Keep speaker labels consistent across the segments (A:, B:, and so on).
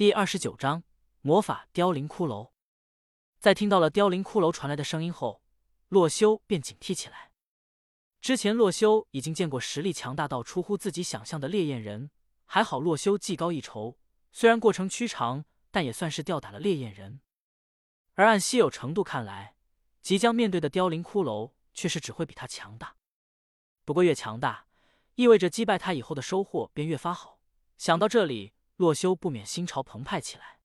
A: 第二十九章魔法凋零骷髅。在听到了凋零骷髅传来的声音后，洛修便警惕起来。之前洛修已经见过实力强大到出乎自己想象的烈焰人，还好洛修技高一筹，虽然过程曲长，但也算是吊打了烈焰人。而按稀有程度看来，即将面对的凋零骷髅却是只会比他强大。不过越强大，意味着击败他以后的收获便越发好。想到这里，洛修不免心潮澎湃起来。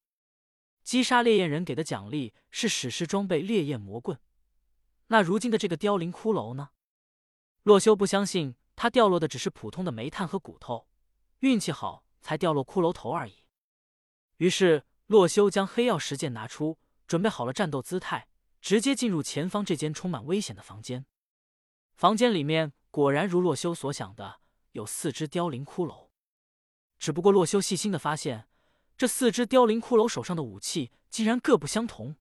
A: 击杀烈焰人给的奖励是史诗装备烈焰魔棍，那如今的这个凋零骷髅呢？洛修不相信他掉落的只是普通的煤炭和骨头，运气好才掉落骷髅头而已。于是洛修将黑曜石剑拿出，准备好了战斗姿态，直接进入前方这间充满危险的房间。房间里面果然如洛修所想的，有四只凋零骷髅。只不过洛修细心的发现，这四只凋零骷髅手上的武器竟然各不相同。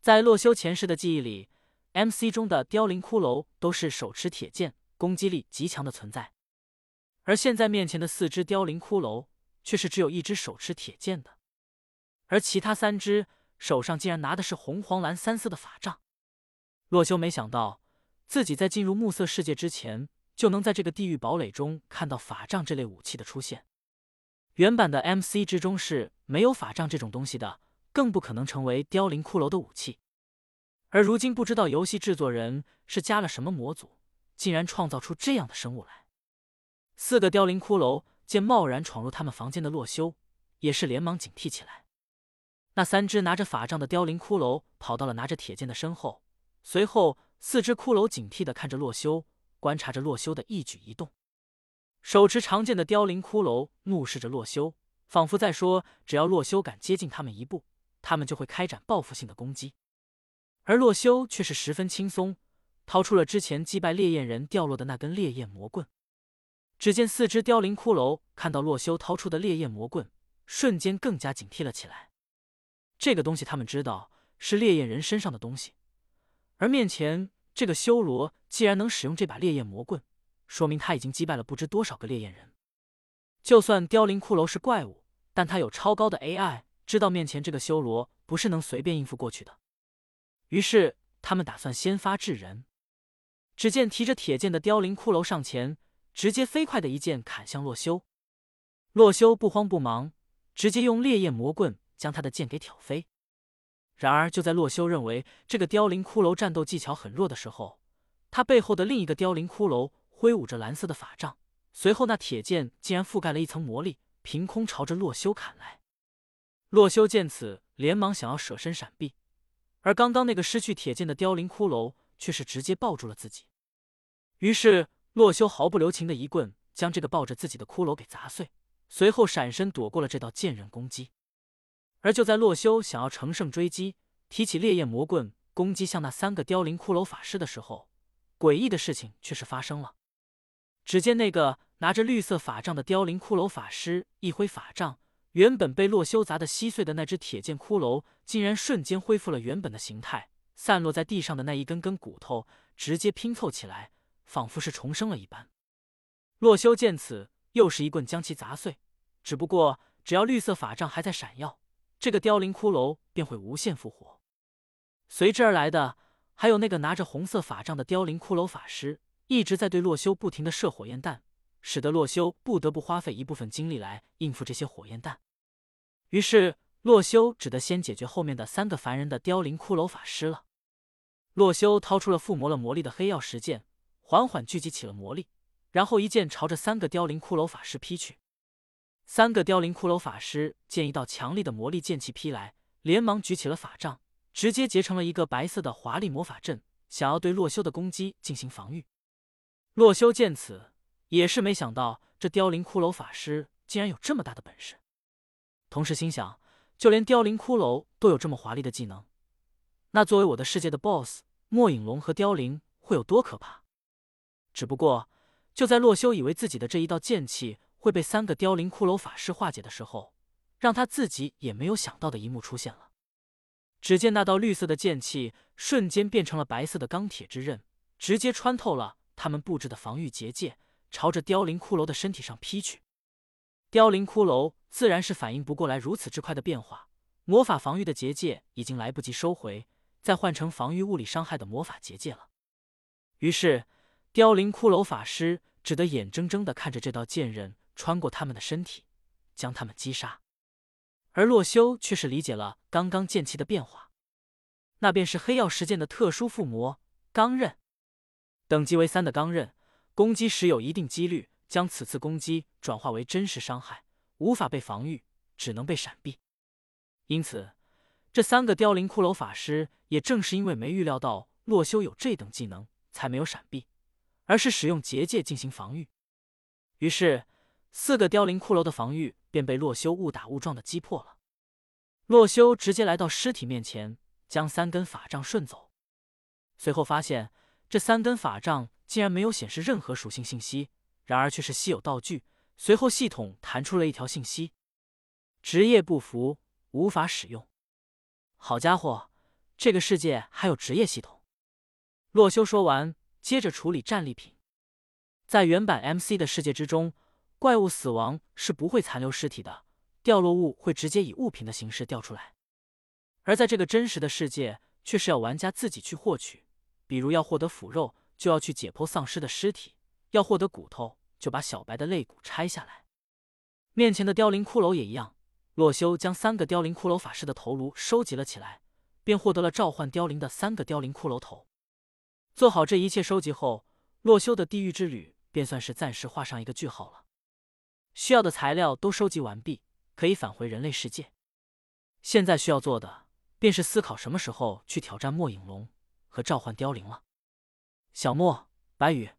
A: 在洛修前世的记忆里。M.C. 中的凋零骷髅都是手持铁剑、攻击力极强的存在，而现在面前的四只凋零骷髅却是只有一只手持铁剑的，而其他三只手上竟然拿的是红、黄、蓝三色的法杖。洛修没想到，自己在进入暮色世界之前，就能在这个地狱堡垒中看到法杖这类武器的出现。原版的 M.C. 之中是没有法杖这种东西的，更不可能成为凋零骷髅的武器。而如今不知道游戏制作人是加了什么模组，竟然创造出这样的生物来。四个凋零骷髅见贸然闯入他们房间的洛修，也是连忙警惕起来。那三只拿着法杖的凋零骷髅跑到了拿着铁剑的身后，随后四只骷髅警惕的看着洛修，观察着洛修的一举一动。手持长剑的凋零骷髅怒视着洛修，仿佛在说：只要洛修敢接近他们一步，他们就会开展报复性的攻击。而洛修却是十分轻松，掏出了之前击败烈焰人掉落的那根烈焰魔棍。只见四只凋零骷髅看到洛修掏出的烈焰魔棍，瞬间更加警惕了起来。这个东西他们知道是烈焰人身上的东西，而面前这个修罗既然能使用这把烈焰魔棍，说明他已经击败了不知多少个烈焰人。就算凋零骷髅是怪物，但他有超高的 AI，知道面前这个修罗不是能随便应付过去的。于是，他们打算先发制人。只见提着铁剑的凋零骷髅上前，直接飞快的一剑砍向洛修。洛修不慌不忙，直接用烈焰魔棍将他的剑给挑飞。然而，就在洛修认为这个凋零骷髅战斗技巧很弱的时候，他背后的另一个凋零骷髅挥舞着蓝色的法杖，随后那铁剑竟然覆盖了一层魔力，凭空朝着洛修砍来。洛修见此，连忙想要舍身闪避。而刚刚那个失去铁剑的凋零骷髅却是直接抱住了自己，于是洛修毫不留情的一棍将这个抱着自己的骷髅给砸碎，随后闪身躲过了这道剑刃攻击。而就在洛修想要乘胜追击，提起烈焰魔棍攻击向那三个凋零骷髅法师的时候，诡异的事情却是发生了。只见那个拿着绿色法杖的凋零骷髅法师一挥法杖。原本被洛修砸得稀碎的那只铁剑骷髅，竟然瞬间恢复了原本的形态。散落在地上的那一根根骨头，直接拼凑起来，仿佛是重生了一般。洛修见此，又是一棍将其砸碎。只不过，只要绿色法杖还在闪耀，这个凋零骷髅便会无限复活。随之而来的，还有那个拿着红色法杖的凋零骷髅法师，一直在对洛修不停的射火焰弹。使得洛修不得不花费一部分精力来应付这些火焰弹，于是洛修只得先解决后面的三个凡人的凋零骷髅法师了。洛修掏出了附魔了魔力的黑曜石剑，缓缓聚集起了魔力，然后一剑朝着三个凋零骷髅法师劈去。三个凋零骷髅法师见一道强力的魔力剑气劈来，连忙举起了法杖，直接结成了一个白色的华丽魔法阵，想要对洛修的攻击进行防御。洛修见此。也是没想到，这凋零骷髅法师竟然有这么大的本事。同时心想，就连凋零骷髅都有这么华丽的技能，那作为我的世界的 BOSS 末影龙和凋零会有多可怕？只不过，就在洛修以为自己的这一道剑气会被三个凋零骷髅法师化解的时候，让他自己也没有想到的一幕出现了。只见那道绿色的剑气瞬间变成了白色的钢铁之刃，直接穿透了他们布置的防御结界。朝着凋零骷髅的身体上劈去，凋零骷髅自然是反应不过来如此之快的变化，魔法防御的结界已经来不及收回，再换成防御物理伤害的魔法结界了。于是，凋零骷髅法师只得眼睁睁的看着这道剑刃穿过他们的身体，将他们击杀。而洛修却是理解了刚刚剑气的变化，那便是黑曜石剑的特殊附魔钢刃，等级为三的钢刃，攻击时有一定几率。将此次攻击转化为真实伤害，无法被防御，只能被闪避。因此，这三个凋零骷髅法师也正是因为没预料到洛修有这等技能，才没有闪避，而是使用结界进行防御。于是，四个凋零骷髅的防御便被洛修误打误撞的击破了。洛修直接来到尸体面前，将三根法杖顺走，随后发现这三根法杖竟然没有显示任何属性信息。然而却是稀有道具。随后系统弹出了一条信息：职业不符，无法使用。好家伙，这个世界还有职业系统！洛修说完，接着处理战利品。在原版 MC 的世界之中，怪物死亡是不会残留尸体的，掉落物会直接以物品的形式掉出来。而在这个真实的世界，却是要玩家自己去获取。比如要获得腐肉，就要去解剖丧尸的尸体；要获得骨头。就把小白的肋骨拆下来。面前的凋零骷髅也一样。洛修将三个凋零骷髅法师的头颅收集了起来，便获得了召唤凋零的三个凋零骷髅头。做好这一切收集后，洛修的地狱之旅便算是暂时画上一个句号了。需要的材料都收集完毕，可以返回人类世界。现在需要做的便是思考什么时候去挑战末影龙和召唤凋零了。小莫、白羽，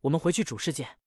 A: 我们回去主世界。